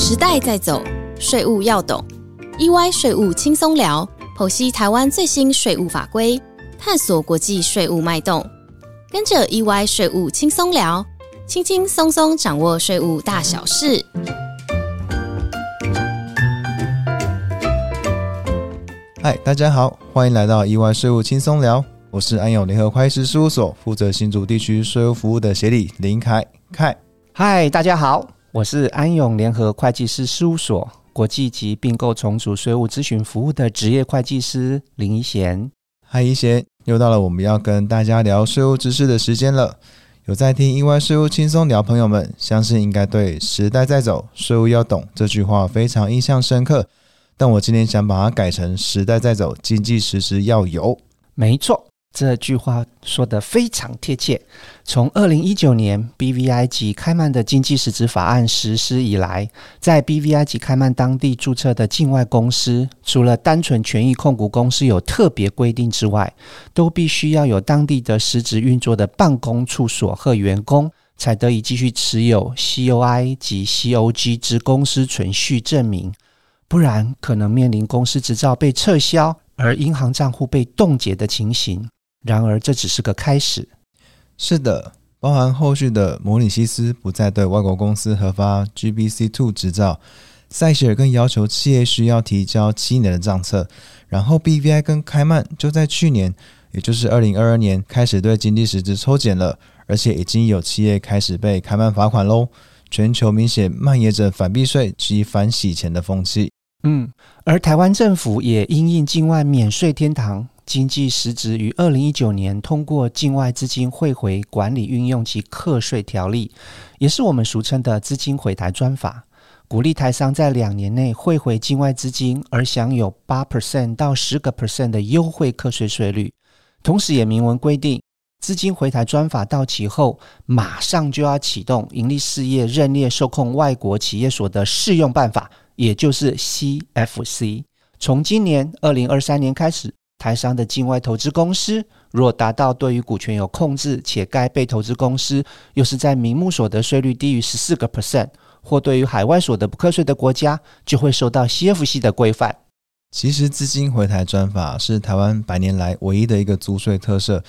时代在走，税务要懂。EY 税务轻松聊，剖析台湾最新税务法规，探索国际税务脉动。跟着 EY 税务轻松聊，轻轻松松掌握税务大小事。嗨，大家好，欢迎来到 EY 税务轻松聊，我是安永联合会计师事务所负责新竹地区税务服务的协理林凯凯。嗨，大家好，我是安永联合会计师事务所国际级并购重组税务咨询服务的职业会计师林一贤。嗨，一贤，又到了我们要跟大家聊税务知识的时间了。有在听意外税务轻松聊，朋友们相信应该对“时代在走，税务要懂”这句话非常印象深刻。但我今天想把它改成“时代在走，经济实时要有”。没错，这句话说得非常贴切。从二零一九年 BVI 及开曼的经济实质法案实施以来，在 BVI 及开曼当地注册的境外公司，除了单纯权益控股公司有特别规定之外，都必须要有当地的实质运作的办公处所和员工，才得以继续持有 COI 及 COG 之公司存续证明。不然可能面临公司执照被撤销，而银行账户被冻结的情形。然而，这只是个开始。是的，包含后续的摩里西斯不再对外国公司核发 GBC Two 执照，塞西尔更要求企业需要提交七年的账册。然后 BVI 跟开曼就在去年，也就是二零二二年开始对经济实质抽检了，而且已经有企业开始被开曼罚款喽。全球明显蔓延着反避税及反洗钱的风气。嗯，而台湾政府也因应境外免税天堂经济实质于二零一九年通过境外资金汇回管理运用及课税条例，也是我们俗称的资金回台专法，鼓励台商在两年内汇回境外资金，而享有八 percent 到十个 percent 的优惠课税税率。同时，也明文规定，资金回台专法到期后，马上就要启动盈利事业认列受控外国企业所得适用办法。也就是 CFC，从今年二零二三年开始，台商的境外投资公司若达到对于股权有控制，且该被投资公司又是在名目所得税率低于十四个 percent，或对于海外所得不课税的国家，就会受到 CFC 的规范。其实资金回台专法是台湾百年来唯一的一个租税特色，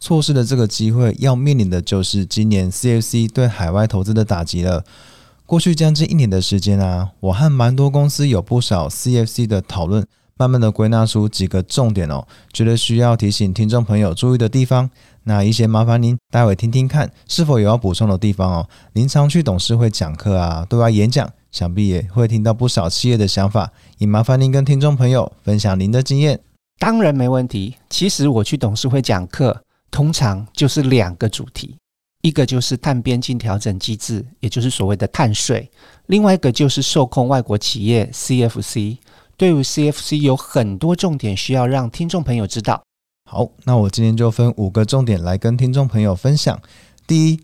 错失了这个机会，要面临的就是今年 CFC 对海外投资的打击了。过去将近一年的时间啊，我和蛮多公司有不少 CFC 的讨论，慢慢的归纳出几个重点哦，觉得需要提醒听众朋友注意的地方。那一些麻烦您待会听听看，是否有要补充的地方哦？您常去董事会讲课啊，对外演讲，想必也会听到不少企业的想法，也麻烦您跟听众朋友分享您的经验。当然没问题。其实我去董事会讲课，通常就是两个主题。一个就是碳边境调整机制，也就是所谓的碳税；另外一个就是受控外国企业 CFC。对于 CFC 有很多重点需要让听众朋友知道。好，那我今天就分五个重点来跟听众朋友分享。第一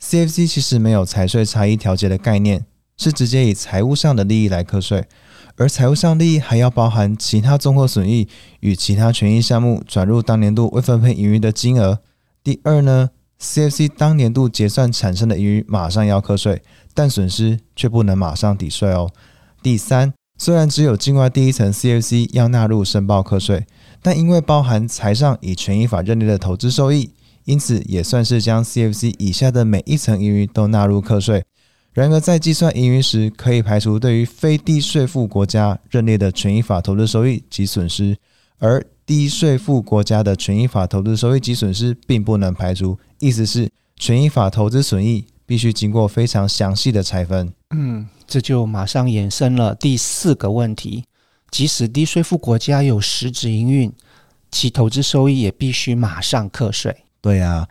，CFC 其实没有财税差异调节的概念，是直接以财务上的利益来课税，而财务上利益还要包含其他综合损益与其他权益项目转入当年度未分配盈余的金额。第二呢？CFC 当年度结算产生的盈余马上要课税，但损失却不能马上抵税哦。第三，虽然只有境外第一层 CFC 要纳入申报课税，但因为包含财上以权益法认定的投资收益，因此也算是将 CFC 以下的每一层盈余都纳入课税。然而在计算盈余时，可以排除对于非地税负国家认列的权益法投资收益及损失，而低税负国家的权益法投资收益及损失并不能排除。意思是，权益法投资损益必须经过非常详细的拆分。嗯，这就马上衍生了第四个问题：即使低税负国家有实质营运，其投资收益也必须马上课税。对啊，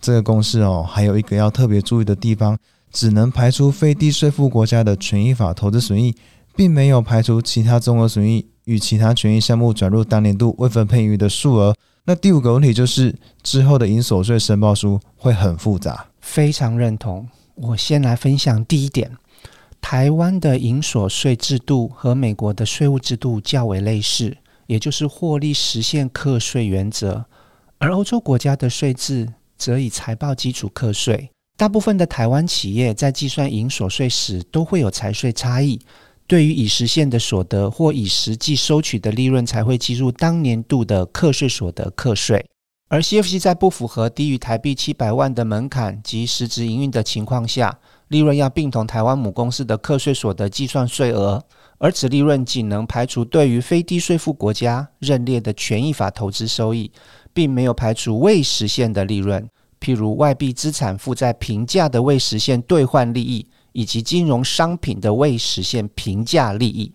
这个公式哦，还有一个要特别注意的地方，只能排除非低税负国家的权益法投资损益，并没有排除其他综合损益与其他权益项目转入当年度未分配盈余的数额。那第五个问题就是之后的营所税申报书会很复杂，非常认同。我先来分享第一点：台湾的营所税制度和美国的税务制度较为类似，也就是获利实现课税原则；而欧洲国家的税制则以财报基础课税。大部分的台湾企业在计算营所税时都会有财税差异，对于已实现的所得或已实际收取的利润，才会计入当年度的课税所得课税。而 CFC 在不符合低于台币七百万的门槛及实质营运的情况下，利润要并同台湾母公司的课税所得计算税额，而此利润仅能排除对于非低税负国家认列的权益法投资收益，并没有排除未实现的利润。譬如外币资产负债评价的未实现兑换利益，以及金融商品的未实现平价利益，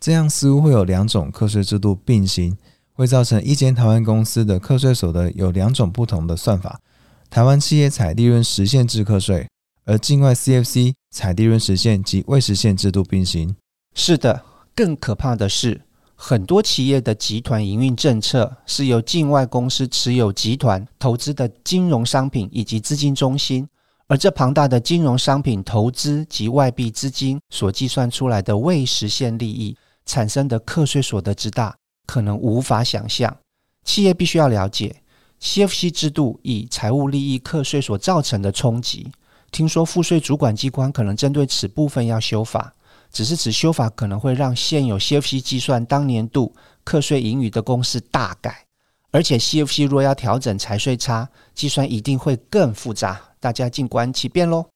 这样似乎会有两种课税制度并行，会造成一间台湾公司的课税所得有两种不同的算法。台湾企业采利润实现制课税，而境外 CFC 采利润实现及未实现制度并行。是的，更可怕的是。很多企业的集团营运政策是由境外公司持有集团投资的金融商品以及资金中心，而这庞大的金融商品投资及外币资金所计算出来的未实现利益产生的课税所得之大，可能无法想象。企业必须要了解 CFC 制度以财务利益课税所造成的冲击。听说赋税主管机关可能针对此部分要修法。只是此修法可能会让现有 CFC 计算当年度课税盈余的公式大改，而且 CFC 若要调整财税差，计算一定会更复杂。大家静观其变喽。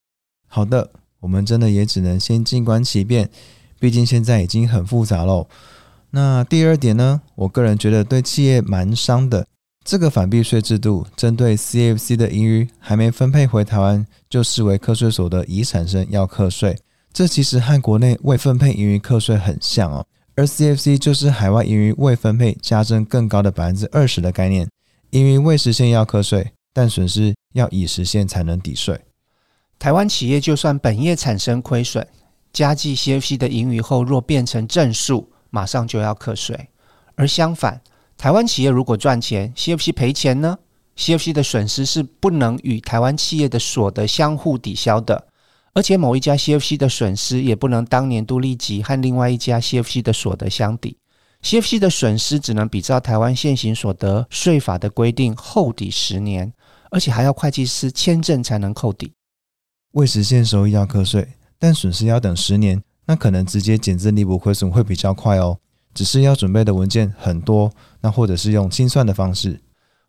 好的，我们真的也只能先静观其变，毕竟现在已经很复杂喽。那第二点呢？我个人觉得对企业蛮伤的。这个反避税制度针对 CFC 的盈余还没分配回台湾，就视为课税所得已产生要课税。这其实和国内未分配盈余课税很像哦，而 CFC 就是海外盈余未分配加征更高的百分之二十的概念，盈余未实现要课税，但损失要已实现才能抵税。台湾企业就算本业产生亏损，加计 CFC 的盈余后若变成正数，马上就要课税。而相反，台湾企业如果赚钱，CFC 赔钱呢？CFC 的损失是不能与台湾企业的所得相互抵消的。而且某一家 CFC 的损失也不能当年度利息和另外一家 CFC 的所得相抵，CFC 的损失只能比照台湾现行所得税法的规定后抵十年，而且还要会计师签证才能扣抵。未实现收益要课税，但损失要等十年，那可能直接减资弥补亏损会比较快哦。只是要准备的文件很多，那或者是用清算的方式。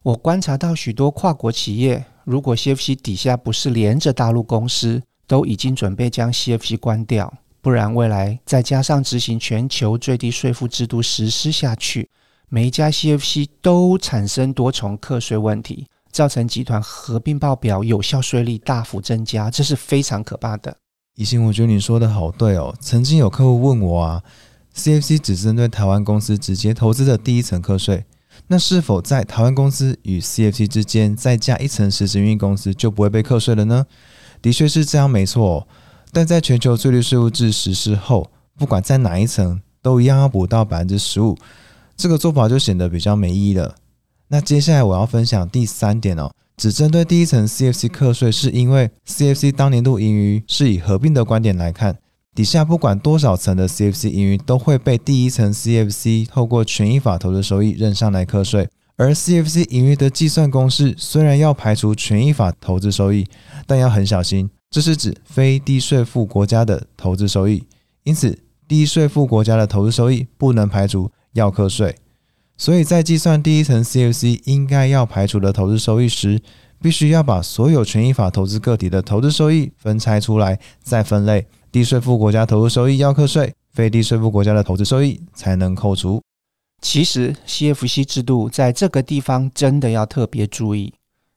我观察到许多跨国企业，如果 CFC 底下不是连着大陆公司。都已经准备将 CFC 关掉，不然未来再加上执行全球最低税负制度实施下去，每一家 CFC 都产生多重课税问题，造成集团合并报表有效税率大幅增加，这是非常可怕的。宜兴，我觉得你说的好对哦。曾经有客户问我啊，CFC 只针对台湾公司直接投资的第一层课税，那是否在台湾公司与 CFC 之间再加一层实质运营公司就不会被课税了呢？的确是这样，没错。但在全球最低税务制实施后，不管在哪一层，都一样要补到百分之十五。这个做法就显得比较没意义了。那接下来我要分享第三点哦，只针对第一层 CFC 课税，是因为 CFC 当年度盈余是以合并的观点来看，底下不管多少层的 CFC 盈余都会被第一层 CFC 透过权益法投资收益认上来课税。而 CFC 盈余的计算公式虽然要排除权益法投资收益，但要很小心，这是指非低税负国家的投资收益，因此低税负国家的投资收益不能排除要课税。所以在计算第一层 CFC 应该要排除的投资收益时，必须要把所有权益法投资个体的投资收益分拆出来，再分类，低税负国家投资收益要课税，非低税负国家的投资收益才能扣除。其实 CFC 制度在这个地方真的要特别注意，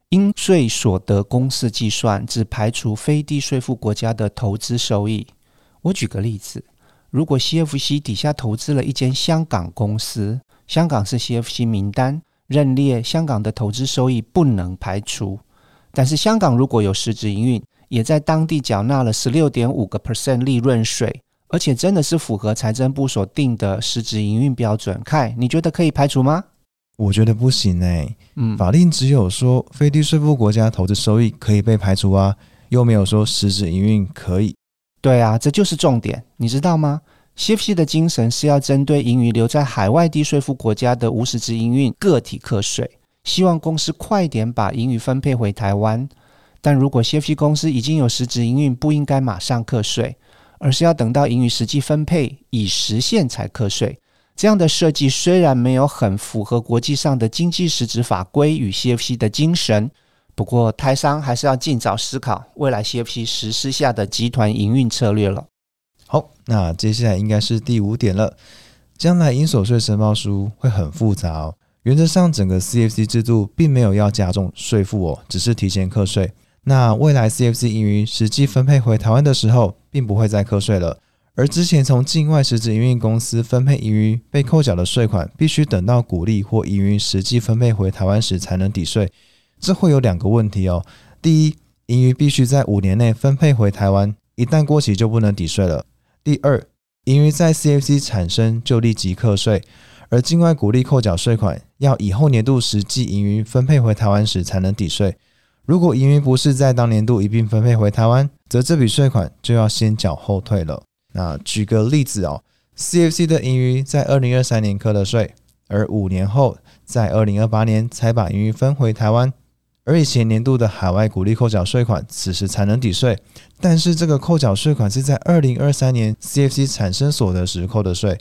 应税所得公式计算只排除非低税负国家的投资收益。我举个例子，如果 CFC 底下投资了一间香港公司，香港是 CFC 名单，认列香港的投资收益不能排除。但是香港如果有实质营运，也在当地缴纳了十六点五个 percent 利润税。而且真的是符合财政部所定的实质营运标准，凯，你觉得可以排除吗？我觉得不行哎，嗯，法令只有说非低税负国家投资收益可以被排除啊，又没有说实质营运可以。对啊，这就是重点，你知道吗？CFC 的精神是要针对盈余留在海外低税负国家的无实质营运个体课税，希望公司快点把盈余分配回台湾。但如果 CFC 公司已经有实质营运，不应该马上课税，而是要等到盈余实际分配已实现才课税。这样的设计虽然没有很符合国际上的经济实质法规与 CFC 的精神，不过台商还是要尽早思考未来 CFC 实施下的集团营运策略了。好，那接下来应该是第五点了。将来应所税申报书会很复杂哦。原则上，整个 CFC 制度并没有要加重税负哦，只是提前课税。那未来 CFC 盈余实际分配回台湾的时候，并不会再课税了。而之前从境外实质营运公司分配盈余被扣缴的税款，必须等到股利或盈余实际分配回台湾时才能抵税。这会有两个问题哦。第一，盈余必须在五年内分配回台湾，一旦过期就不能抵税了。第二，盈余在 CFC 产生就立即课税，而境外股利扣缴税款要以后年度实际盈余分配回台湾时才能抵税。如果盈余不是在当年度一并分配回台湾，则这笔税款就要先缴后退了。那举个例子哦，CFC 的盈余在二零二三年课的税，而五年后在二零二八年才把盈余分回台湾，而以前年度的海外股利扣缴税款此时才能抵税。但是这个扣缴税款是在二零二三年 CFC 产生所得时扣的税，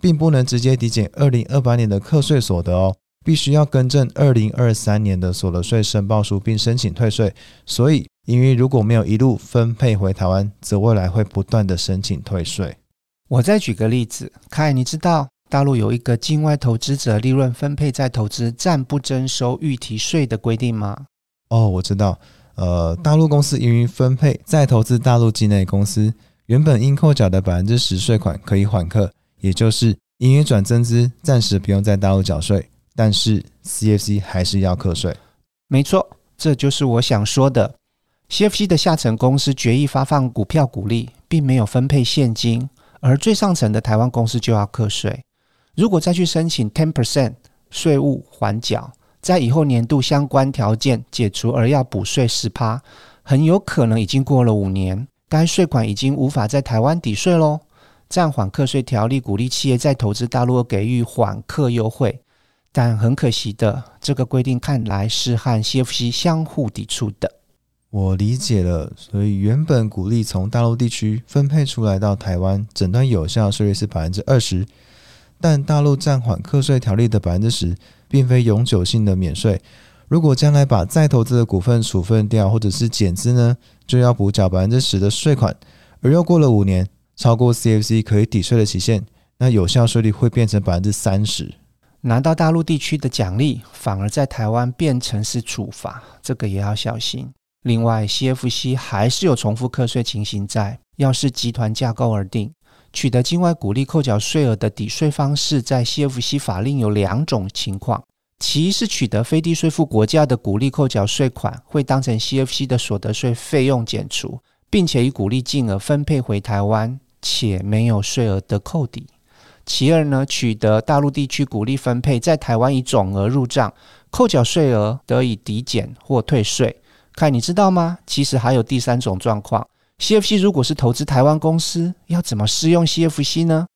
并不能直接抵减二零二八年的课税所得哦，必须要更正二零二三年的所得税申报书并申请退税。所以。因为如果没有一路分配回台湾，则未来会不断的申请退税。我再举个例子，凯，你知道大陆有一个境外投资者利润分配再投资暂不征收预提税的规定吗？哦，我知道。呃，大陆公司盈余分配再投资大陆境内公司，原本应扣缴的百分之十税款可以缓课，也就是盈余转增资，暂时不用在大陆缴税，但是 CFC 还是要课税。没错，这就是我想说的。CFC 的下层公司决议发放股票股利，并没有分配现金，而最上层的台湾公司就要课税。如果再去申请 ten percent 税务缓缴，在以后年度相关条件解除而要补税十趴，很有可能已经过了五年，该税款已经无法在台湾抵税喽。暂缓课税条例鼓励企业在投资大陆给予缓课优惠，但很可惜的，这个规定看来是和 CFC 相互抵触的。我理解了，所以原本鼓励从大陆地区分配出来到台湾，整段有效税率是百分之二十，但大陆暂缓课税条例的百分之十，并非永久性的免税。如果将来把再投资的股份处分掉，或者是减资呢，就要补缴百分之十的税款。而又过了五年，超过 CFC 可以抵税的期限，那有效税率会变成百分之三十。拿到大陆地区的奖励，反而在台湾变成是处罚，这个也要小心。另外，CFC 还是有重复课税情形在。要视集团架构而定，取得境外股利扣缴税额的抵税方式，在 CFC 法令有两种情况：其一是取得非低税负国家的股利扣缴税款，会当成 CFC 的所得税费用减除，并且以股利金额分配回台湾，且没有税额的扣抵；其二呢，取得大陆地区股利分配在台湾以总额入账，扣缴税额得以抵减或退税。看，你知道吗？其实还有第三种状况，CFC 如果是投资台湾公司，要怎么适用 CFC 呢？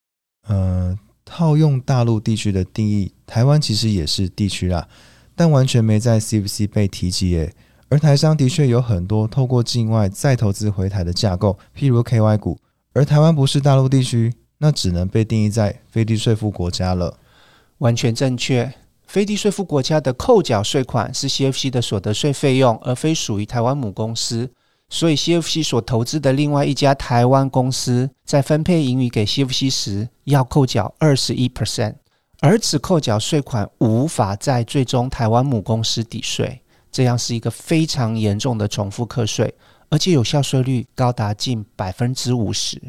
呃，套用大陆地区的定义，台湾其实也是地区啦，但完全没在 CFC 被提及耶。而台商的确有很多透过境外再投资回台的架构，譬如 KY 股，而台湾不是大陆地区，那只能被定义在非低税负国家了。完全正确。非低税负国家的扣缴税款是 CFC 的所得税费用，而非属于台湾母公司。所以 CFC 所投资的另外一家台湾公司在分配盈余给 CFC 时，要扣缴二十一 percent，而此扣缴税款无法在最终台湾母公司抵税，这样是一个非常严重的重复课税，而且有效税率高达近百分之五十。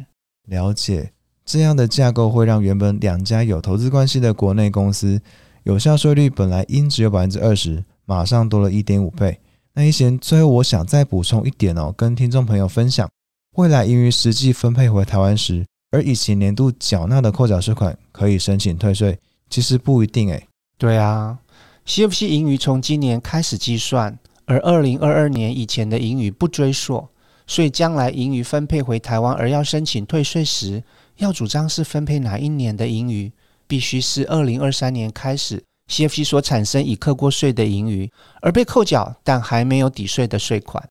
了解，这样的架构会让原本两家有投资关系的国内公司。有效税率本来应只有百分之二十，马上多了一点五倍。那一贤，最后我想再补充一点哦，跟听众朋友分享，未来盈余实际分配回台湾时，而以前年度缴纳的扣缴税款可以申请退税，其实不一定诶。对啊，CFC 盈余从今年开始计算，而二零二二年以前的盈余不追溯，所以将来盈余分配回台湾而要申请退税时，要主张是分配哪一年的盈余。必须是二零二三年开始，CFC 所产生已课过税的盈余，而被扣缴但还没有抵税的税款。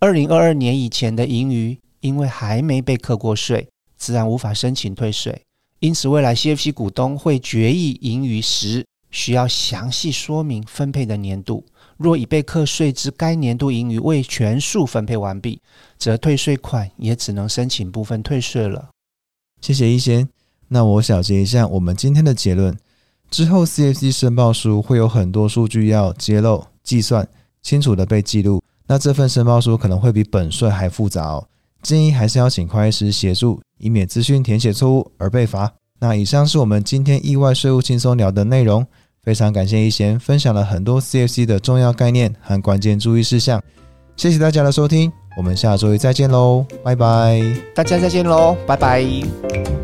二零二二年以前的盈余，因为还没被课过税，自然无法申请退税。因此，未来 CFC 股东会决议盈余时，需要详细说明分配的年度。若已被课税之该年度盈余未全数分配完毕，则退税款也只能申请部分退税了。谢谢一贤。那我小结一下我们今天的结论：之后 CFC 申报书会有很多数据要揭露、计算清楚的被记录。那这份申报书可能会比本税还复杂哦，建议还是要请会计师协助，以免资讯填写错误而被罚。那以上是我们今天意外税务轻松聊的内容，非常感谢一贤分享了很多 CFC 的重要概念和关键注意事项，谢谢大家的收听，我们下周一再见喽，拜拜，大家再见喽，拜拜。